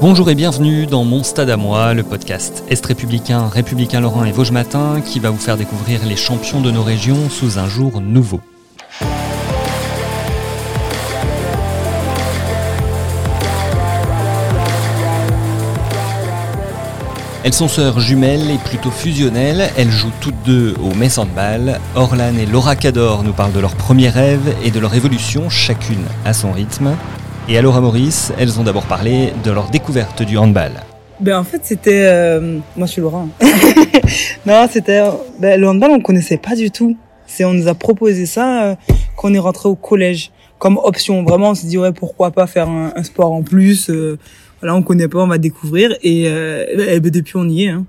Bonjour et bienvenue dans Mon Stade à moi, le podcast Est républicain, républicain Lorrain et Vosges Matin qui va vous faire découvrir les champions de nos régions sous un jour nouveau. Elles sont sœurs jumelles et plutôt fusionnelles. Elles jouent toutes deux au Metz Handball. Orlan et Laura Cador nous parlent de leurs premiers rêves et de leur évolution, chacune à son rythme. Et à Laura Maurice, elles ont d'abord parlé de leur découverte du handball. Ben en fait c'était euh, moi je suis Laura. non c'était ben, le handball on connaissait pas du tout. C'est on nous a proposé ça euh, quand on est rentré au collège comme option. Vraiment on s'est dit ouais pourquoi pas faire un, un sport en plus. Euh, voilà on connaît pas on va découvrir et, euh, et ben, depuis on y est. Hein.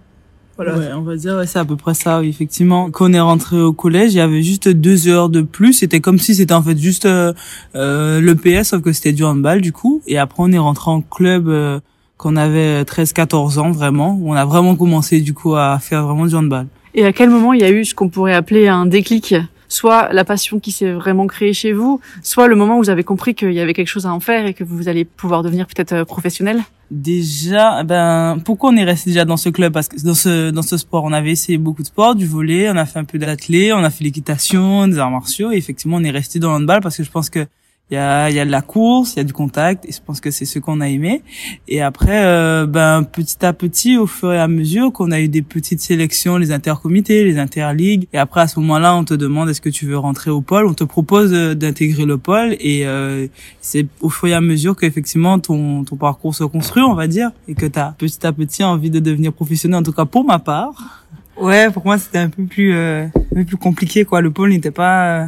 Voilà. Ouais, on va dire ouais, c'est à peu près ça, oui, effectivement. Quand on est rentré au collège, il y avait juste deux heures de plus. C'était comme si c'était en fait juste euh, euh, le PS, sauf que c'était du handball du coup. Et après, on est rentré en club euh, quand on avait 13-14 ans vraiment, où on a vraiment commencé du coup à faire vraiment du handball. Et à quel moment il y a eu ce qu'on pourrait appeler un déclic? Soit la passion qui s'est vraiment créée chez vous, soit le moment où vous avez compris qu'il y avait quelque chose à en faire et que vous allez pouvoir devenir peut-être euh, professionnel Déjà, ben pourquoi on est resté déjà dans ce club? Parce que dans ce dans ce sport, on avait essayé beaucoup de sports, du volet, on a fait un peu d'athlé, on a fait l'équitation, des arts martiaux. Et effectivement, on est resté dans le handball parce que je pense que il y a il y a de la course, il y a du contact et je pense que c'est ce qu'on a aimé. Et après euh, ben petit à petit au fur et à mesure qu'on a eu des petites sélections, les intercomités, les interligues et après à ce moment-là, on te demande est-ce que tu veux rentrer au pôle, on te propose euh, d'intégrer le pôle et euh, c'est au fur et à mesure qu'effectivement ton ton parcours se construit, on va dire et que tu as petit à petit envie de devenir professionnel en tout cas pour ma part. Ouais pour moi c'était un peu plus euh, un peu plus compliqué quoi. Le pôle n'était pas euh,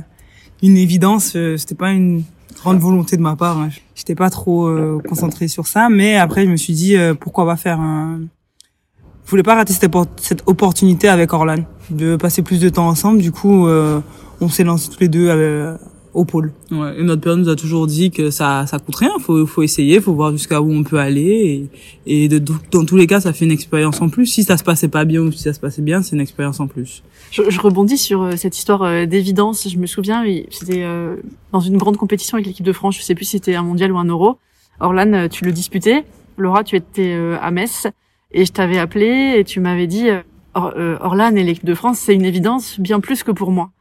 une évidence, c'était pas une grande volonté de ma part. Hein. J'étais pas trop euh, concentrée sur ça, mais après je me suis dit euh, pourquoi pas faire un. Je voulais pas rater cette, cette opportunité avec Orlan de passer plus de temps ensemble. Du coup, euh, on s'est lancés tous les deux euh, au pôle. Ouais, et notre père nous a toujours dit que ça ça coûte rien, faut faut essayer, faut voir jusqu'à où on peut aller et, et de, dans tous les cas, ça fait une expérience en plus. Si ça se passait pas bien ou si ça se passait bien, c'est une expérience en plus. je, je rebondis sur euh, cette histoire euh, d'évidence. Je me souviens, oui, c'était euh, dans une grande compétition avec l'équipe de France. Je sais plus si c'était un mondial ou un euro. Orlan, tu le disputais. Laura, tu étais euh, à Metz et je t'avais appelé et tu m'avais dit Or- euh, Orlan et l'équipe de France, c'est une évidence bien plus que pour moi.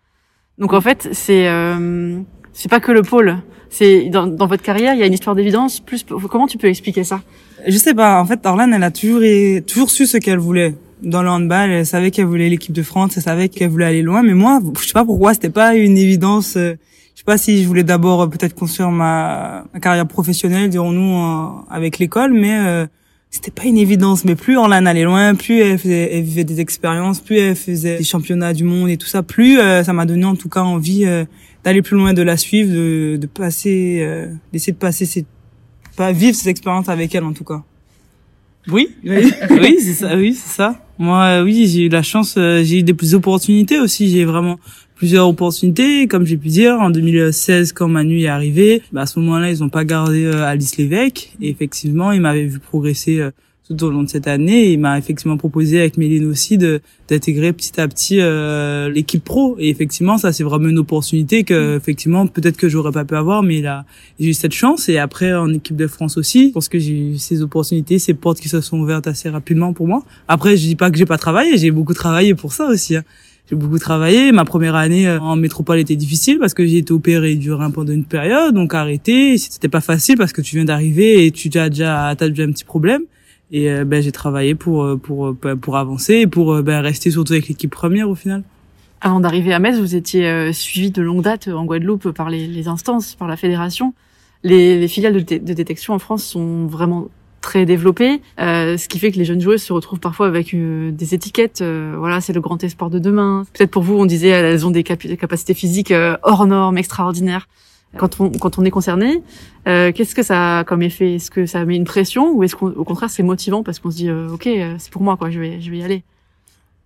Donc en fait, c'est euh, c'est pas que le pôle. C'est dans, dans votre carrière, il y a une histoire d'évidence. Plus comment tu peux expliquer ça? Je sais pas. En fait, Orlan, elle a toujours et toujours su ce qu'elle voulait dans le handball. Elle savait qu'elle voulait l'équipe de France. Elle savait qu'elle voulait aller loin. Mais moi, je sais pas pourquoi, c'était pas une évidence. euh, Je sais pas si je voulais d'abord euh, peut-être construire ma, ma carrière professionnelle, dirons-nous, avec l'école, mais euh, c'était pas une évidence. Mais plus Orlan allait loin, plus elle, faisait, elle vivait des expériences, plus elle faisait des championnats du monde et tout ça, plus euh, ça m'a donné en tout cas envie euh, d'aller plus loin, de la suivre, de, de passer, euh, d'essayer de passer ces pas vivre ces expériences avec elle en tout cas. Oui, oui, oui, c'est ça, oui, c'est ça. Moi, euh, oui, j'ai eu la chance, euh, j'ai eu des plus opportunités aussi. J'ai vraiment plusieurs opportunités, comme j'ai pu dire. En 2016, quand Manu est arrivé, bah, à ce moment-là, ils ont pas gardé euh, Alice Lévesque. Et effectivement, il m'avait vu progresser euh, tout au long de cette année. Et il m'a effectivement proposé avec Méline aussi de d'intégrer petit à petit euh, l'équipe pro. Et effectivement, ça c'est vraiment une opportunité que effectivement peut-être que j'aurais pas pu avoir, mais là j'ai eu cette chance. Et après en équipe de France aussi, je pense que j'ai eu ces opportunités, ces portes qui se sont ouvertes assez rapidement pour moi. Après, je dis pas que j'ai pas travaillé, j'ai beaucoup travaillé pour ça aussi. hein. J'ai beaucoup travaillé. Ma première année euh, en métropole était difficile parce que j'ai été opéré du rein pendant une période, donc arrêté. C'était pas facile parce que tu viens d'arriver et tu as déjà, t'as déjà un petit problème. Et euh, ben j'ai travaillé pour euh, pour ben, pour avancer et pour ben, rester surtout avec l'équipe première au final. Avant d'arriver à Metz, vous étiez suivi de longue date en Guadeloupe par les, instances, par la fédération. Les, les filiales de détection en France sont vraiment très développées, euh, ce qui fait que les jeunes joueuses se retrouvent parfois avec euh, des étiquettes. euh, voilà, c'est le grand espoir de demain. Peut-être pour vous, on disait elles ont des, capacités physiques euh, hors normes, extraordinaires. Quand on quand on est concerné, euh, qu'est-ce que ça a comme effet? Est-ce que ça met une pression ou est-ce qu'au contraire c'est motivant parce qu'on se dit ok c'est pour moi quoi je vais je vais y aller?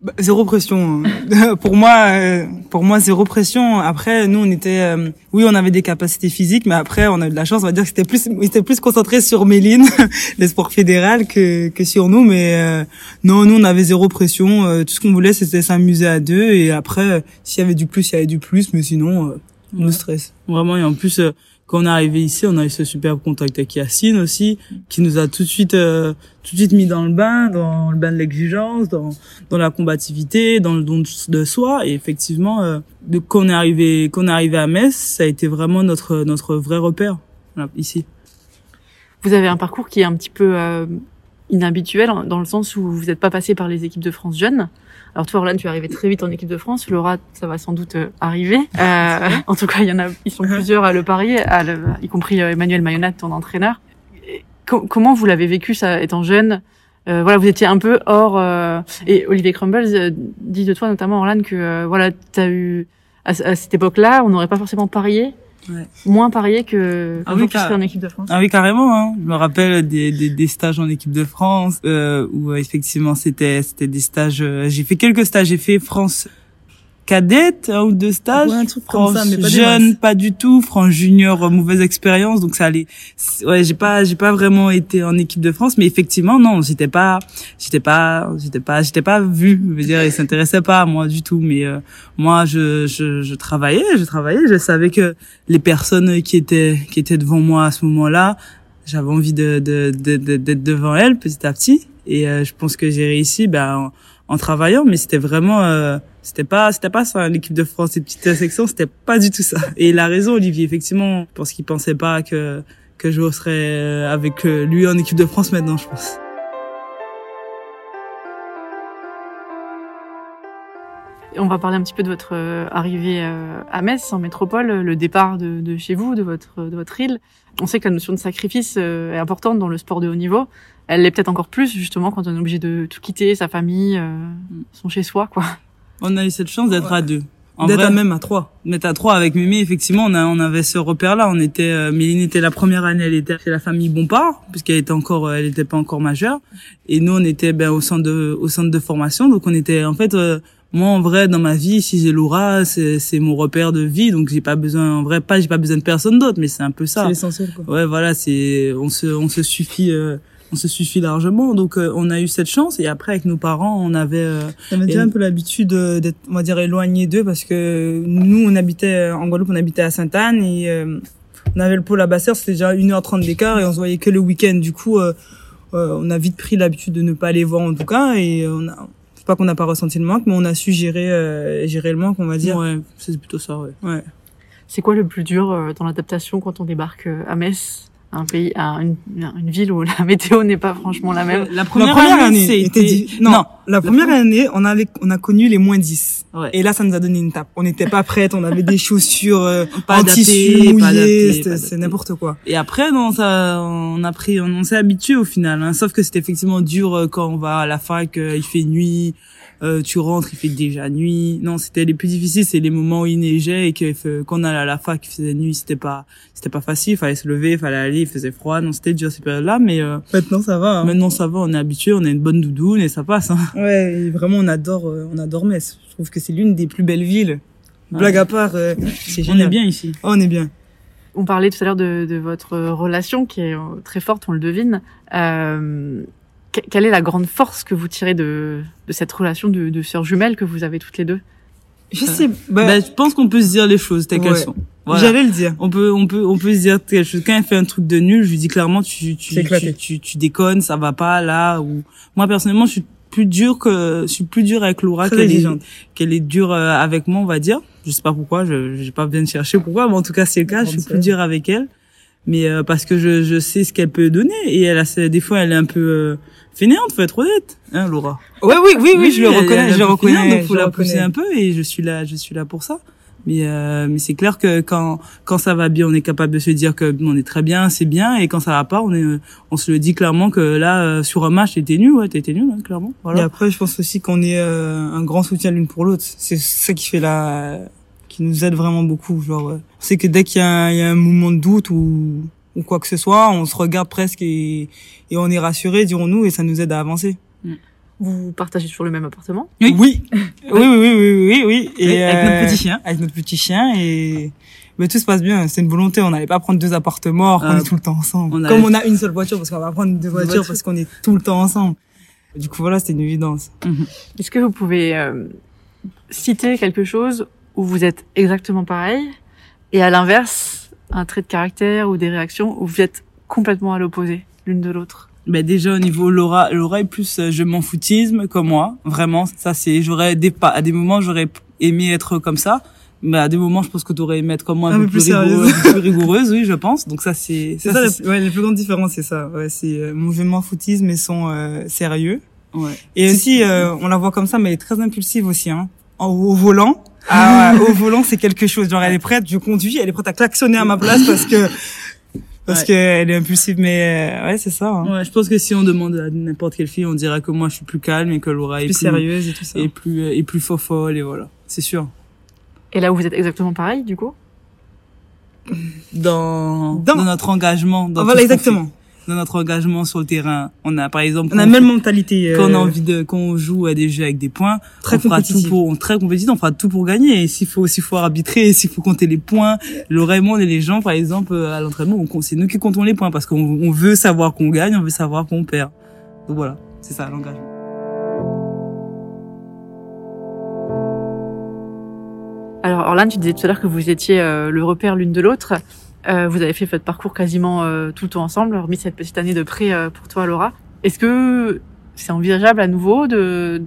Bah, zéro pression. hein. pour moi, euh, pour moi, zéro pression. Après, nous, on était, euh, oui, on avait des capacités physiques, mais après, on a eu de la chance. On va dire que c'était plus, on était plus concentré sur Méline, les sports fédéral, que que sur nous. Mais euh, non, nous, on avait zéro pression. Euh, tout ce qu'on voulait, c'était s'amuser à deux. Et après, euh, s'il y avait du plus, il y avait du plus. Mais sinon, euh, no Ouais. stress. Vraiment, et en plus, quand on est arrivé ici, on a eu ce superbe contact avec Yacine aussi, qui nous a tout de suite, euh, tout de suite mis dans le bain, dans le bain de l'exigence, dans, dans la combativité, dans le don de, soi. Et effectivement, euh, quand on est arrivé, quand on est arrivé à Metz, ça a été vraiment notre, notre vrai repère, ici. Vous avez un parcours qui est un petit peu euh, inhabituel hein, dans le sens où vous n'êtes pas passé par les équipes de France jeunes. Alors toi, Orlan, tu es arrivé très vite en équipe de France. Laura, ça va sans doute euh, arriver. Euh, en tout cas, il y en a, ils sont plusieurs à le parier, à le- y compris euh, Emmanuel Mayonat, ton entraîneur. Comment vous l'avez vécu ça, étant jeune? Euh, Voilà, vous étiez un peu hors. euh, et Olivier Crumbles euh, dit de toi notamment, Orlan, que voilà, t'as eu à, à cette époque-là, on n'aurait pas forcément parié, Ouais. moins parié que Ah quand oui, car- en équipe de France. Ah oui, carrément. Hein. Je me rappelle des, des, des stages en équipe de France euh, où effectivement c'était c'était des stages. euh, j'ai fait quelques stages. J'ai fait France cadette, un ou deux stages. Ouais, un truc comme ça, mais pas jeune, pas du tout. France junior, euh, mauvaise expérience. Donc ça allait. Ouais, j'ai pas j'ai pas vraiment été en équipe de France, mais effectivement non, j'étais pas j'étais pas j'étais pas j'étais pas vue. Je veux dire, ils s'intéressaient pas à moi du tout. Mais euh, moi, je, je je travaillais, je travaillais. Je savais que les personnes qui étaient qui étaient devant moi à ce moment-là j'avais envie de de de- de- d'être devant elle petit à petit et euh, je pense que j'ai réussi ben en, travaillant mais c'était vraiment euh, c'était pas c'était pas ça l'équipe de France et petite section c'était pas du tout ça et il a raison Olivier effectivement je pense qu'il pensait pas que que je serais euh, avec euh, lui en équipe de France maintenant je pense On va parler un petit peu de votre euh, arrivée à Metz, en métropole, le départ de, de chez vous, de votre de votre île. On sait que la notion de sacrifice est importante dans le sport de haut niveau. Elle l'est peut-être encore plus justement quand on est obligé de tout quitter, sa famille, euh, son chez soi, quoi. on a eu cette chance d'être à deux En D'être vrai, à même à trois. d'être à trois avec Mimi, effectivement, on, a, on avait ce repère-là. On était, euh, Méline était la première année, elle était chez la famille Bompard, puisqu'elle était encore, euh, elle était pas encore majeure. Et nous, on était ben, au centre de, au centre de formation. Donc, on était, en fait, euh, moi, en vrai, dans ma vie, si j'ai Laura, c'est, c'est mon repère de vie. Donc, j'ai pas besoin, en vrai, pas, j'ai pas besoin de personne d'autre, mais c'est un peu ça. C'est l'essentiel, quoi. Ouais, voilà, c'est, on se, on se suffit, euh, on se suffit largement. Donc, euh, on a eu cette chance. Et après, avec nos parents, on avait, euh, On avait déjà un peu l'habitude euh, d'être, on va dire, éloigné d'eux parce que nous, on habitait euh, en Guadeloupe, on habitait à Sainte-Anne et euh, on avait le pôle à Basseur, c'était déjà 1h30 d'écart et on se voyait que le week-end. Du coup, euh, euh, on a vite pris l'habitude de ne pas les voir en tout cas et on a, c'est pas qu'on n'a pas ressenti le manque, mais on a su gérer, euh, gérer le manque, on va dire. ouais, c'est plutôt ça, ouais. Ouais. C'est quoi le plus dur euh, dans l'adaptation quand on débarque euh, à Metz, un pays, à une, une ville où la météo n'est pas franchement la même La La première année, c'était- était di- non, la première année, on avait, on a connu les moins 10. Ouais. Et là, ça nous a donné une tape. On n'était pas prêtes, on avait des chaussures euh, Pas en adaptées, tissu mouillé, c'est n'importe quoi. Et après, non, ça, on a pris, on, on s'est habitué au final. Hein. Sauf que c'était effectivement dur euh, quand on va à la fac, euh, il fait nuit, euh, tu rentres, il fait déjà nuit. Non, c'était les plus difficiles, c'est les moments où il neigeait et que quand on allait à la fac, il faisait nuit, c'était pas, c'était pas facile. Il fallait se lever, il fallait aller, il faisait froid. Non, c'était dur ces périodes-là, mais euh, Maintenant, ça va. hein. maintenant ça va, on est habitué, on a une bonne doudoune et ça passe. Hein. Ouais, et vraiment, on adore, euh, on adore Metz. Je trouve que c'est l'une des plus belles villes. Blague à part, euh, c'est On est bien ici. Oh, on est bien. On parlait tout à l'heure de, de votre relation qui est euh, très forte, on le devine. Euh, quelle est la grande force que vous tirez de, de cette relation de, de sœurs jumelles que vous avez toutes les deux? Je sais, bah, Ben, je pense qu'on peut se dire les choses telles qu'elles sont. Voilà. j'allais le dire. On peut, on peut, on peut se dire quelque chose. Quand elle fait un truc de nul, je lui dis clairement, tu, tu, tu, tu, tu déconnes, ça va pas là. Ou moi personnellement, je suis plus dur que, je suis plus dur avec Laura qu'elle est, exigeante. qu'elle est dure euh, avec moi, on va dire. Je sais pas pourquoi, je, j'ai pas besoin de chercher pourquoi, mais en tout cas c'est le cas. Je suis plus dur avec elle, mais euh, parce que je, je sais ce qu'elle peut donner et elle a, des fois elle est un peu euh, fainéante, faut être honnête, hein, Laura. Ouais, oui, oui, oui, je le reconnais, je le fainéante, reconnais. Donc faut la pousser un peu et je suis là, je suis là pour ça. Mais euh, mais c'est clair que quand quand ça va bien, on est capable de se dire que on est très bien, c'est bien, et quand ça va pas, on est on se le dit clairement que là euh, sur un match t'étais nul, ouais t'étais nul, hein, clairement. Et Voilà. après, je pense aussi qu'on est euh, un grand soutien l'une pour l'autre. C'est ça qui fait la, qui nous aide vraiment beaucoup. Genre, euh, c'est que dès qu'il y, a un- il y a un mouvement de doute ou, ou quoi que ce soit, on se regarde presque et, et on est rassuré, dirons-nous, et ça nous aide à avancer. Vous partagez toujours le même appartement? Oui. Oui. oui, oui, oui, oui, oui, oui. Et, Avec- avec notre euh, petit chien. Avec notre petit chien et mais tout se passe bien. C'est une volonté. On n'allait pas prendre deux appartements. Ah, on est tout le temps ensemble. on Comme on a une seule voiture parce qu'on va prendre deux voitures voitures. parce qu'on est tout le temps ensemble. Du coup, voilà, c'était une évidence. Est-ce que vous pouvez euh, citer quelque chose où vous êtes exactement pareil et à l'inverse, un trait de caractère ou des réactions où vous êtes complètement à l'opposé l'une de l'autre Ben déjà au niveau Laura, Laura est plus euh, je m'en foutisme comme moi, vraiment. Ça c'est j'aurais des pas à des moments j'aurais aimé être comme ça, mais à des moments je pense que tu aurais aimé être comme moi un, peu plus, plus rigoureuse, sérieuse. plus rigoureuse, oui je pense. Donc ça c'est C'est ça, la, ouais, la plus grande différence, c'est ça. Ouais, c'est euh, mon je m'en foutisme et son euh, sérieux. ouais. Et aussi, euh, on la voit comme ça, mais elle est très impulsive aussi. Hein. En- au volant, ah ouais, au volant, c'est quelque chose. Genre, elle est prête, je conduis, elle est prête à klaxonner à ma place parce que parce Ouais. qu'elle est impulsive. Mais euh, ouais, c'est ça. Hein. Ouais, je pense que si on demande à n'importe quelle fille, on dirait que moi je suis plus calme et que Laura est Plus sérieuse et tout ça. et plus euh, et plus fofolle et voilà, c'est sûr. Et là où vous êtes exactement pareil, du coup? Dans Dans- dans, notre engagement, dans Ah, voilà, exactement. Dans notre engagement sur le terrain, on a par exemple On a même fait- mentalité. euh, quand on a envie de quand on joue à des jeux avec des points Très on fera tout compétitif. pour on très compétitif on fera tout pour gagner et s'il faut s'il faut arbitrer s'il faut compter les points et moi on est les gens par exemple euh, à l'entraînement c'est nous qui comptons les points parce qu'on on veut savoir qu'on gagne on veut savoir qu'on perd donc voilà c'est ça l'engagement Alors Orlan, tu disais tout à l'heure que vous étiez euh, le repère l'une de l'autre. Euh, vous avez fait votre parcours quasiment euh, tout le temps ensemble, hormis cette petite année de pré euh, pour toi, Laura. Est-ce que c'est envisageable à nouveau de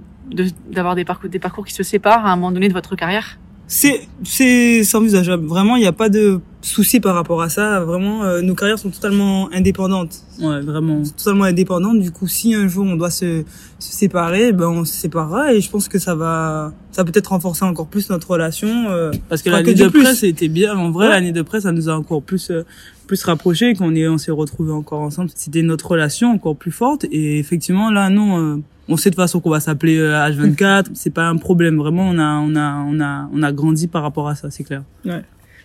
d'avoir des parcours des parcours qui se séparent à un moment donné de votre carrière? C'est c'est c'est envisageable. Vraiment, il n'y a pas de souci par rapport à ça. Vraiment, euh, nos carrières sont totalement indépendantes. ouais vraiment totalement indépendante. Du coup, si un jour on doit se, se séparer, ben on se séparera et je pense que ça va, ça peut être renforcer encore plus notre relation. euh, parce que l'année de plus. presse c'était bien en vrai Ouais. l'année de presse ça nous a encore plus euh, plus rapprochés qu'on est on s'est retrouvés encore ensemble c'était notre relation encore plus forte et effectivement là non euh, on sait de toute façon qu'on va s'appeler euh, H24 c'est pas un problème vraiment on a on a on a on a grandi par rapport à ça c'est clair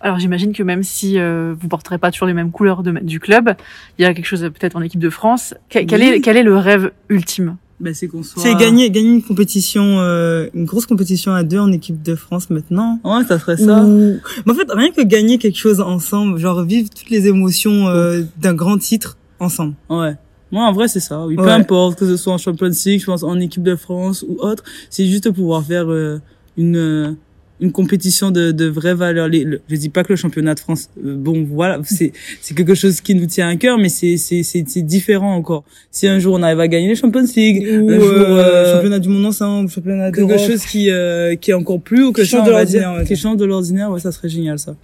Alors j'imagine que même si euh, vous porterez pas toujours les mêmes couleurs de- du club, il y a quelque chose euh, peut-être en équipe de France. Que- Quel Oui. est quel est le rêve ultime? Ben c'est qu'on soit C'est gagner, gagner une compétition, euh, une grosse compétition à deux en équipe de France maintenant. ouais ça serait ça Ou- Mais en fait, rien que gagner quelque chose ensemble, genre vivre toutes les émotions euh, d'un grand titre ensemble. Ouais. Moi, en vrai, c'est ça. Oui, peu importe que ce soit en Champions League, je pense en équipe de France ou autre, c'est juste pouvoir faire euh, une euh, une compétition de de vraie valeur. Les, le- je dis pas que le championnat de France, euh, bon, voilà, c'est c'est quelque chose qui nous tient à cœur, mais c'est c'est c'est c'est différent encore. Si un jour on arrive à gagner les Champions League Ou un jour, euh, euh, championnat du monde ensemble, championnat quelque d'Europe. chose qui euh, qui est encore plus haut que ça, de l'ordinaire, ouais. qui change de l'ordinaire, ouais, ça serait génial ça.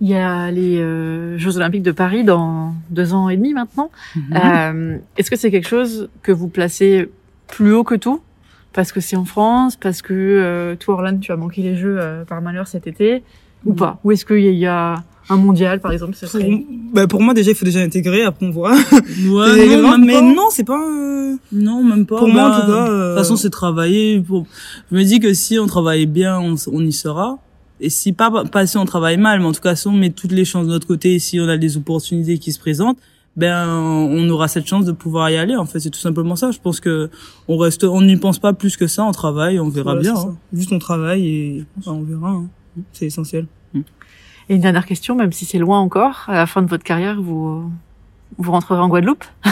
Il y a les euh, Jeux Olympiques de Paris dans deux ans et demi maintenant. Mhm. Euh, Est-ce que c'est quelque chose que vous placez plus haut que tout? Parce que c'est en France, parce que euh, toi, Orlan, tu as manqué les Jeux euh, par malheur cet été, ou pas? Ou est-ce qu'il y a un mondial, par exemple ce Pour, serait... bah, pour moi, déjà, il faut déjà intégrer, après on voit. Ouais, non, mais pas. non, c'est pas... euh, Non, même pas. Pour moi, en tout Bah, cas, De euh, toute façon, c'est travailler. Pour... Je me dis que si on travaille bien, on, on y sera. Et si pas, pas si on travaille mal, mais en tout cas, si on met toutes les chances de notre côté, et si on a des opportunités qui se présentent, ben, on aura cette chance de pouvoir y aller. En fait, c'est tout simplement ça. Je pense que on reste, on n'y pense pas plus que ça. On travaille, on verra voilà, bien. hein. Juste on travaille et on verra. hein. C'est essentiel. Et une dernière question, même si c'est loin encore, à la fin de votre carrière, vous vous rentrerez en Guadeloupe?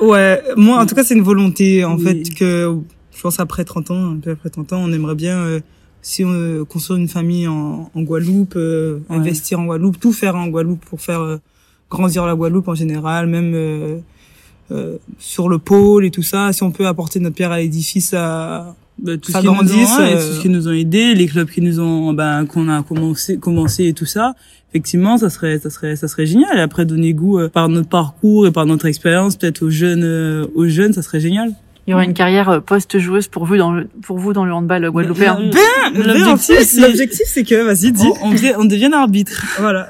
Ouais, moi, en tout cas, c'est une volonté, en Oui. fait, que je pense après 30 ans, un peu après 30 ans, on aimerait bien, euh, si on euh, construire une famille en, en Guadeloupe, euh, Ouais. investir en Guadeloupe, tout faire en Guadeloupe pour faire euh, grandir la Guadeloupe en général, même euh, euh, sur le pôle et tout ça. Si on peut apporter notre pierre à l'édifice, à... Ben, tout Ça ce qui nous ont, euh, tout ce qui nous ont aidés, les clubs qui nous ont, ben, qu'on a commencé, commencé et tout ça. Effectivement, ça serait, ça serait, ça serait génial. Et après, donner goût euh, par notre parcours et par notre expérience, peut-être aux jeunes, euh, aux jeunes, ça serait génial. Il y aura une carrière post-joueuse pour vous dans le, pour vous dans le handball guadeloupéen. Ben, L'objectif, c'est... L'objectif, c'est que, vas-y, dis. on, on, devient- on devient arbitre. Voilà.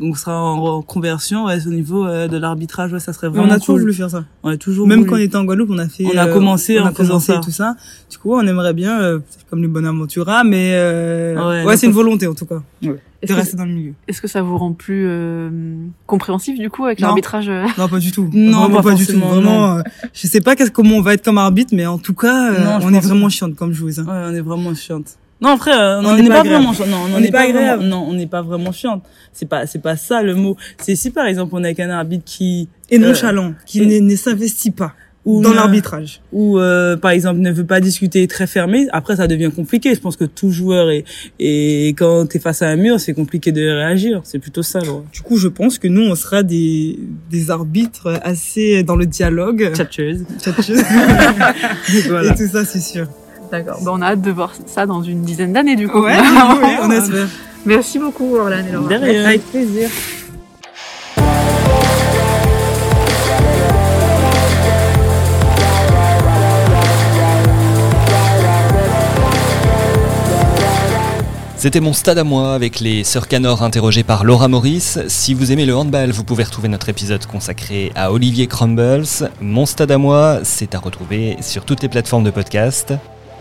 On sera en conversion ouais, au niveau euh, de l'arbitrage. Ouais, ça serait vraiment on a toujours cool. voulu faire ça. On a toujours Même voulu. quand on était en Guadeloupe, on a fait. On a euh, commencé on a en faisant commencé ça. tout ça. Du coup, on aimerait bien, euh, comme les Bonaventura, mais euh, Ouais, ouais, c'est une volonté en tout cas de que, rester dans le milieu. est-ce que ça vous rend plus euh, compréhensif du coup avec l'arbitrage euh Non, pas du tout. Non, Vraiment pas du tout. Vraiment, euh, je sais pas comment on va être comme arbitre, mais en tout cas, euh, Non, on est vraiment chiante comme joueuse. hein. Ouais, on est vraiment chiante. Non, frère, euh, Non, on n'est pas, pas agréable. vraiment chiante. Non, on n'est pas, pas vraiment, agréable. non, on n'est pas vraiment chiante. C'est pas, c'est pas ça le mot. C'est si par exemple on est avec un arbitre qui Et Euh, nonchalant, qui et- ne, ne s'investit pas Ou dans l'arbitrage. ou euh, par exemple ne veut pas discuter très fermé, après ça devient compliqué. Je pense que tout joueur est et quand t'es face à un mur, c'est compliqué de réagir. C'est plutôt ça. Du coup, je pense que nous, on sera des, des arbitres assez dans le dialogue. Tchatcheuse. Tchatcheuse. Voilà. Et tout ça, c'est sûr. D'accord. Bah, on a hâte de voir ça dans une dizaine d'années du coup. Ouais, ouais, on espère. Merci beaucoup Orlan et Laura. Derrière. Avec plaisir. C'était mon stade à moi avec les sœurs Canor interrogées par Laura Maurice. Si vous aimez le handball, vous pouvez retrouver notre épisode consacré à Olivier Crumbles. Mon stade à moi, c'est à retrouver sur toutes les plateformes de podcast.